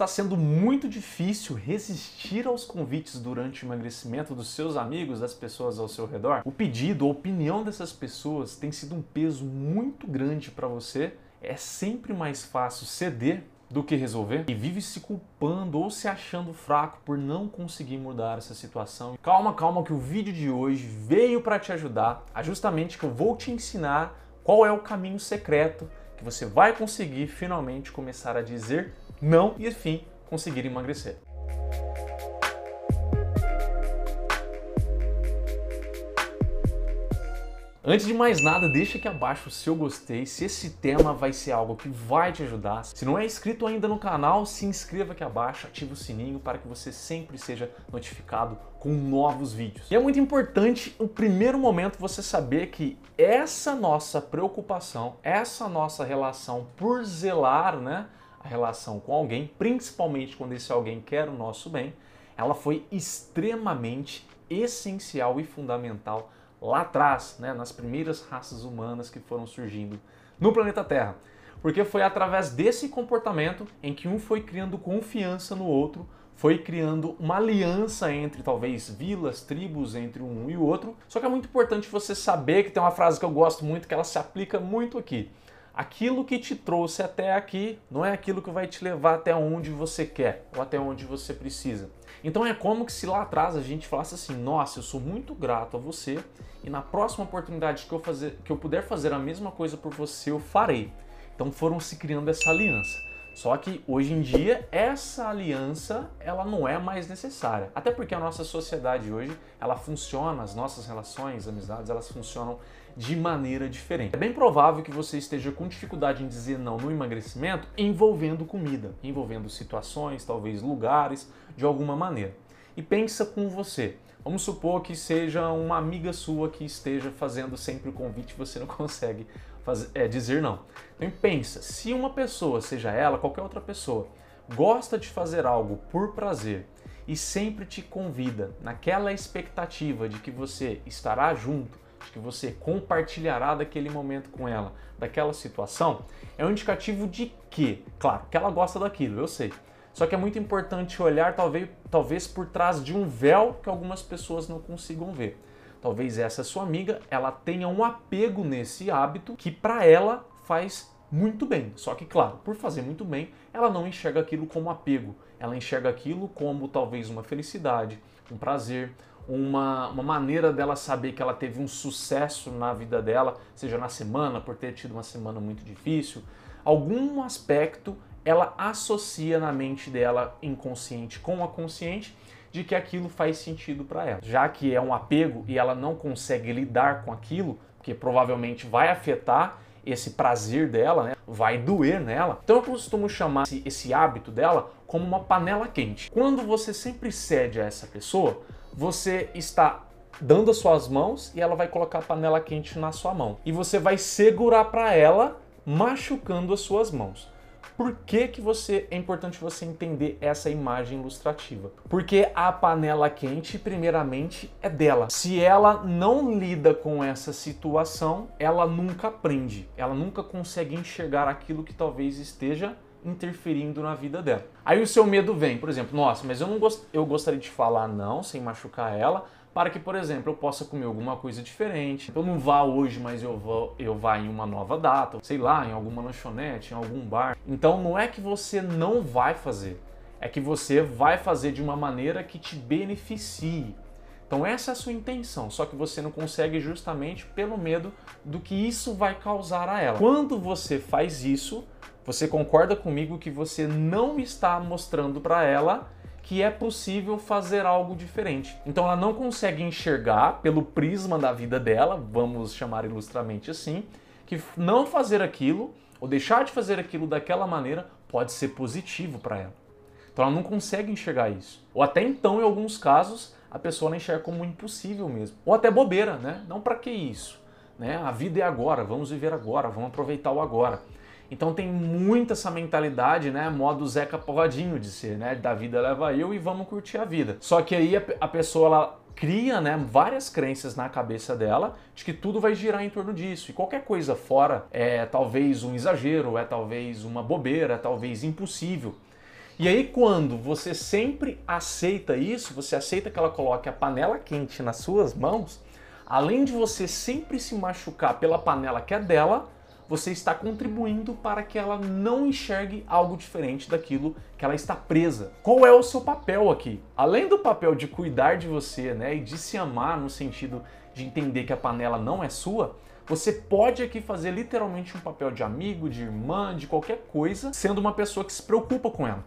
Está sendo muito difícil resistir aos convites durante o emagrecimento dos seus amigos, das pessoas ao seu redor? O pedido, a opinião dessas pessoas tem sido um peso muito grande para você? É sempre mais fácil ceder do que resolver e vive se culpando ou se achando fraco por não conseguir mudar essa situação. Calma, calma que o vídeo de hoje veio para te ajudar, a justamente que eu vou te ensinar qual é o caminho secreto que você vai conseguir finalmente começar a dizer não e, enfim, conseguir emagrecer. Antes de mais nada, deixa aqui abaixo o seu gostei, se esse tema vai ser algo que vai te ajudar. Se não é inscrito ainda no canal, se inscreva aqui abaixo, ative o sininho para que você sempre seja notificado com novos vídeos. E é muito importante, no primeiro momento, você saber que essa nossa preocupação, essa nossa relação por zelar, né, a relação com alguém, principalmente quando esse alguém quer o nosso bem, ela foi extremamente essencial e fundamental lá atrás, né, nas primeiras raças humanas que foram surgindo no planeta Terra. Porque foi através desse comportamento em que um foi criando confiança no outro, foi criando uma aliança entre talvez vilas, tribos, entre um e o outro. Só que é muito importante você saber que tem uma frase que eu gosto muito, que ela se aplica muito aqui aquilo que te trouxe até aqui não é aquilo que vai te levar até onde você quer ou até onde você precisa. Então é como que se lá atrás a gente falasse assim: "Nossa, eu sou muito grato a você e na próxima oportunidade que eu fazer, que eu puder fazer a mesma coisa por você, eu farei". Então foram se criando essa aliança. Só que hoje em dia essa aliança ela não é mais necessária, até porque a nossa sociedade hoje ela funciona, as nossas relações, amizades, elas funcionam de maneira diferente. É bem provável que você esteja com dificuldade em dizer não no emagrecimento envolvendo comida, envolvendo situações, talvez lugares, de alguma maneira. E pensa com você. Vamos supor que seja uma amiga sua que esteja fazendo sempre o convite e você não consegue fazer, é, dizer não. Então pensa, se uma pessoa, seja ela, qualquer outra pessoa, gosta de fazer algo por prazer e sempre te convida naquela expectativa de que você estará junto, que você compartilhará daquele momento com ela, daquela situação, é um indicativo de que, claro, que ela gosta daquilo, eu sei. Só que é muito importante olhar talvez, talvez por trás de um véu que algumas pessoas não consigam ver. Talvez essa sua amiga, ela tenha um apego nesse hábito que para ela faz muito bem. Só que, claro, por fazer muito bem, ela não enxerga aquilo como apego. Ela enxerga aquilo como talvez uma felicidade, um prazer, uma, uma maneira dela saber que ela teve um sucesso na vida dela, seja na semana, por ter tido uma semana muito difícil. Algum aspecto ela associa na mente dela inconsciente com a consciente de que aquilo faz sentido para ela. Já que é um apego e ela não consegue lidar com aquilo, porque provavelmente vai afetar esse prazer dela, né? vai doer nela. Então eu costumo chamar esse, esse hábito dela como uma panela quente. Quando você sempre cede a essa pessoa, você está dando as suas mãos e ela vai colocar a panela quente na sua mão. E você vai segurar para ela, machucando as suas mãos. Por que, que você é importante você entender essa imagem ilustrativa? Porque a panela quente, primeiramente, é dela. Se ela não lida com essa situação, ela nunca aprende, ela nunca consegue enxergar aquilo que talvez esteja interferindo na vida dela. Aí o seu medo vem, por exemplo, nossa, mas eu não gost... eu gostaria de falar não sem machucar ela, para que, por exemplo, eu possa comer alguma coisa diferente. Eu não vá hoje, mas eu vou, eu vá em uma nova data, sei lá, em alguma lanchonete, em algum bar. Então não é que você não vai fazer, é que você vai fazer de uma maneira que te beneficie. Então essa é a sua intenção, só que você não consegue justamente pelo medo do que isso vai causar a ela. Quando você faz isso, você concorda comigo que você não está mostrando para ela que é possível fazer algo diferente. Então ela não consegue enxergar pelo prisma da vida dela, vamos chamar ilustramente assim, que não fazer aquilo ou deixar de fazer aquilo daquela maneira pode ser positivo para ela. Então ela não consegue enxergar isso. Ou até então, em alguns casos, a pessoa enxerga como impossível mesmo. Ou até bobeira, né? Não para que isso? Né? A vida é agora, vamos viver agora, vamos aproveitar o agora. Então tem muito essa mentalidade, né? Modo Zeca Pagodinho de ser, né? Da vida leva eu e vamos curtir a vida. Só que aí a, a pessoa ela cria né, várias crenças na cabeça dela de que tudo vai girar em torno disso. E qualquer coisa fora é talvez um exagero, é talvez uma bobeira, é talvez impossível. E aí, quando você sempre aceita isso, você aceita que ela coloque a panela quente nas suas mãos, além de você sempre se machucar pela panela que é dela, você está contribuindo para que ela não enxergue algo diferente daquilo que ela está presa. Qual é o seu papel aqui? Além do papel de cuidar de você, né, e de se amar no sentido de entender que a panela não é sua, você pode aqui fazer literalmente um papel de amigo, de irmã, de qualquer coisa, sendo uma pessoa que se preocupa com ela.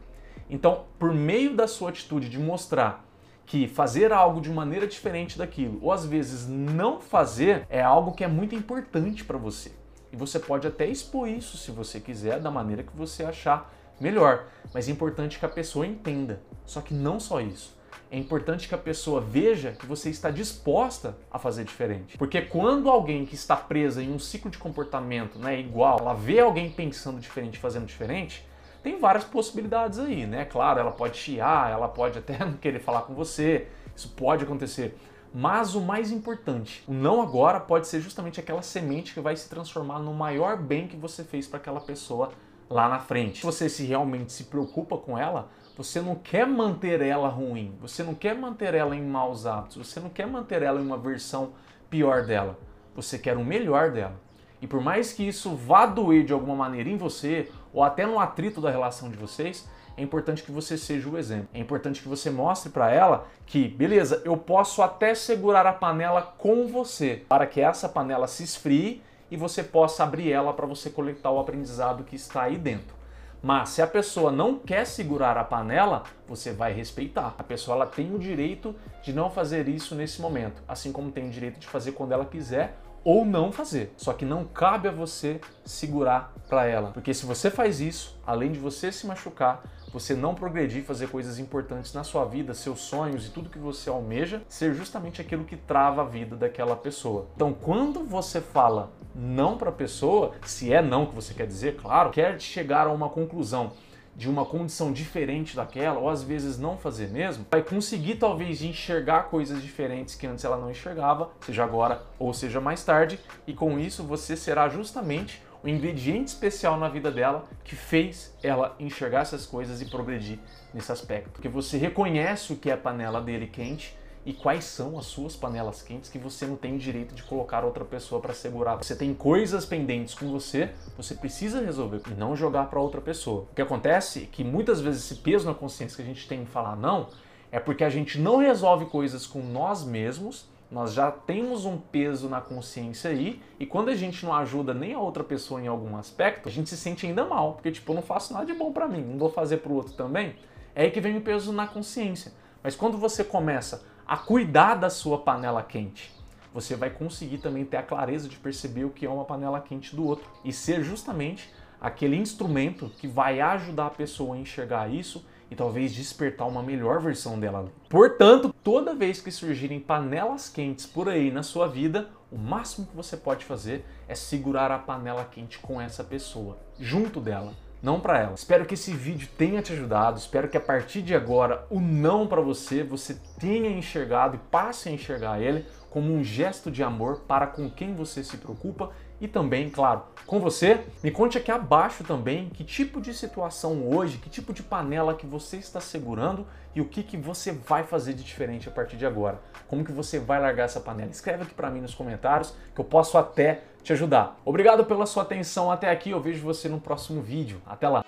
Então, por meio da sua atitude de mostrar que fazer algo de maneira diferente daquilo, ou às vezes não fazer, é algo que é muito importante para você. E você pode até expor isso se você quiser, da maneira que você achar melhor. Mas é importante que a pessoa entenda. Só que não só isso. É importante que a pessoa veja que você está disposta a fazer diferente. Porque quando alguém que está presa em um ciclo de comportamento né, igual, ela vê alguém pensando diferente, fazendo diferente, tem várias possibilidades aí, né? Claro, ela pode chiar, ela pode até não querer falar com você, isso pode acontecer. Mas o mais importante, o não agora pode ser justamente aquela semente que vai se transformar no maior bem que você fez para aquela pessoa lá na frente. Se você se realmente se preocupa com ela, você não quer manter ela ruim, você não quer manter ela em maus hábitos, você não quer manter ela em uma versão pior dela. Você quer o melhor dela. E por mais que isso vá doer de alguma maneira em você, ou até no atrito da relação de vocês, é importante que você seja o exemplo. É importante que você mostre para ela que, beleza, eu posso até segurar a panela com você, para que essa panela se esfrie e você possa abrir ela para você coletar o aprendizado que está aí dentro. Mas se a pessoa não quer segurar a panela, você vai respeitar. A pessoa ela tem o direito de não fazer isso nesse momento, assim como tem o direito de fazer quando ela quiser ou não fazer. Só que não cabe a você segurar para ela, porque se você faz isso, além de você se machucar, você não progredir, fazer coisas importantes na sua vida, seus sonhos e tudo que você almeja, ser justamente aquilo que trava a vida daquela pessoa. Então, quando você fala não para a pessoa, se é não que você quer dizer, claro, quer chegar a uma conclusão de uma condição diferente daquela, ou às vezes não fazer mesmo, vai conseguir talvez enxergar coisas diferentes que antes ela não enxergava, seja agora ou seja mais tarde, e com isso você será justamente o ingrediente especial na vida dela que fez ela enxergar essas coisas e progredir nesse aspecto. Porque você reconhece o que é a panela dele quente e quais são as suas panelas quentes que você não tem direito de colocar outra pessoa para segurar. Você tem coisas pendentes com você, você precisa resolver e não jogar para outra pessoa. O que acontece é que muitas vezes esse peso na consciência que a gente tem em falar não é porque a gente não resolve coisas com nós mesmos. Nós já temos um peso na consciência aí, e quando a gente não ajuda nem a outra pessoa em algum aspecto, a gente se sente ainda mal, porque tipo, eu não faço nada de bom para mim, não vou fazer para o outro também. É aí que vem o peso na consciência. Mas quando você começa a cuidar da sua panela quente. Você vai conseguir também ter a clareza de perceber o que é uma panela quente do outro e ser justamente aquele instrumento que vai ajudar a pessoa a enxergar isso e talvez despertar uma melhor versão dela. Portanto, toda vez que surgirem panelas quentes por aí na sua vida, o máximo que você pode fazer é segurar a panela quente com essa pessoa, junto dela não para ela. Espero que esse vídeo tenha te ajudado, espero que a partir de agora o não para você, você tenha enxergado e passe a enxergar ele como um gesto de amor para com quem você se preocupa e também, claro, com você. Me conte aqui abaixo também que tipo de situação hoje, que tipo de panela que você está segurando e o que, que você vai fazer de diferente a partir de agora. Como que você vai largar essa panela? Escreve aqui para mim nos comentários que eu posso até te ajudar. Obrigado pela sua atenção até aqui, eu vejo você no próximo vídeo. Até lá!